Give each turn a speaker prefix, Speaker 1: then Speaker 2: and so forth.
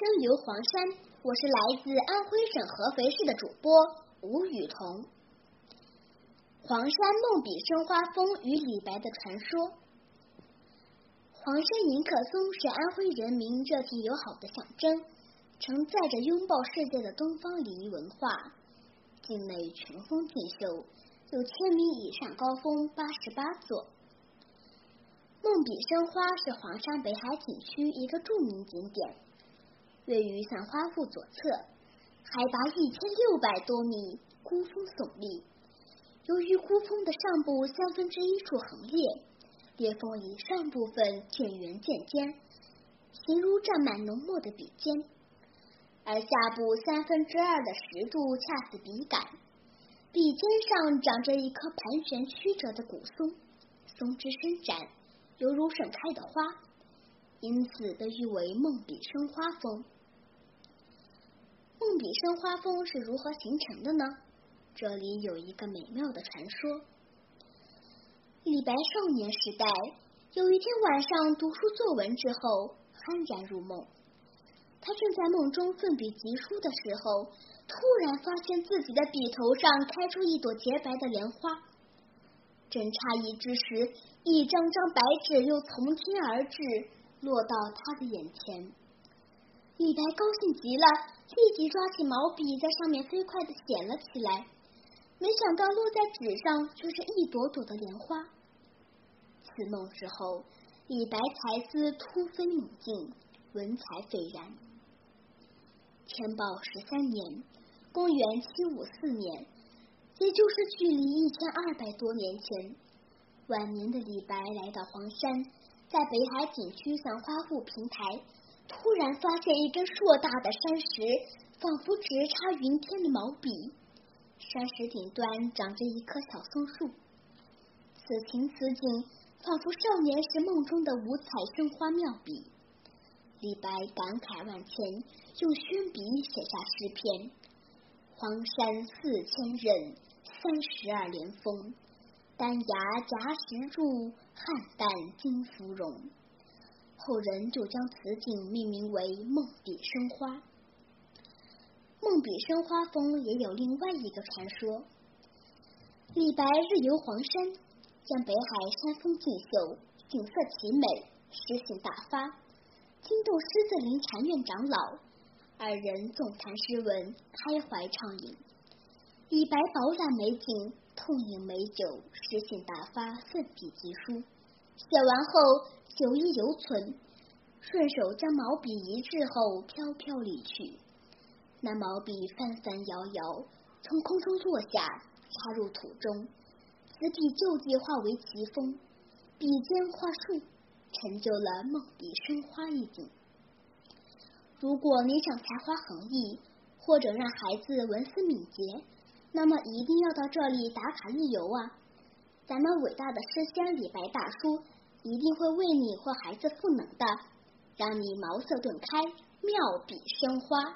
Speaker 1: 声游黄山，我是来自安徽省合肥市的主播吴雨桐。黄山梦笔生花峰与李白的传说。黄山迎客松是安徽人民热情友好的象征，承载着拥抱世界的东方礼仪文化。境内群峰竞秀，有千米以上高峰八十八座。梦笔生花是黄山北海景区一个著名景点。位于散花坞左侧，海拔一千六百多米，孤峰耸立。由于孤峰的上部三分之一处横裂，裂缝以上部分渐圆渐尖，形如占满浓墨的笔尖；而下部三分之二的石柱恰似笔杆，笔尖上长着一棵盘旋曲折的古松，松枝伸展，犹如盛开的花，因此被誉为梦笔生花峰。笔生花峰是如何形成的呢？这里有一个美妙的传说。李白少年时代，有一天晚上读书作文之后，酣然入梦。他正在梦中奋笔疾书的时候，突然发现自己的笔头上开出一朵洁白的莲花。正诧异之时，一张张白纸又从天而至，落到他的眼前。李白高兴极了，立即抓起毛笔，在上面飞快的写了起来。没想到落在纸上却是一朵朵的莲花。此梦之后，李白才思突飞猛进，文采斐然。天宝十三年，公元七五四年，也就是距离一千二百多年前，晚年的李白来到黄山，在北海景区散花坞平台。突然发现一根硕大的山石，仿佛直插云天的毛笔。山石顶端长着一棵小松树。此情此景，仿佛少年时梦中的五彩生花妙笔。李白感慨万千，用宣笔写下诗篇：“黄山四千仞，三十二连峰。丹崖夹石柱，汉旦金芙蓉。”后人就将此景命名为“梦笔生花”。梦笔生花峰也有另外一个传说：李白日游黄山，见北海山峰竞秀，景色奇美，诗兴大发，惊动狮子林禅院长老，二人纵谈诗文，开怀畅饮。李白饱览美景，痛饮美酒，诗兴大发，奋笔疾书。写完后。有意犹存，顺手将毛笔一掷后，飘飘离去。那毛笔翻翻摇摇，从空中落下，插入土中。此笔就地化为奇峰，笔尖画树，成就了梦笔生花一景。如果你想才华横溢，或者让孩子文思敏捷，那么一定要到这里打卡一游啊！咱们伟大的诗仙李白大叔。一定会为你或孩子赋能的，让你茅塞顿开，妙笔生花。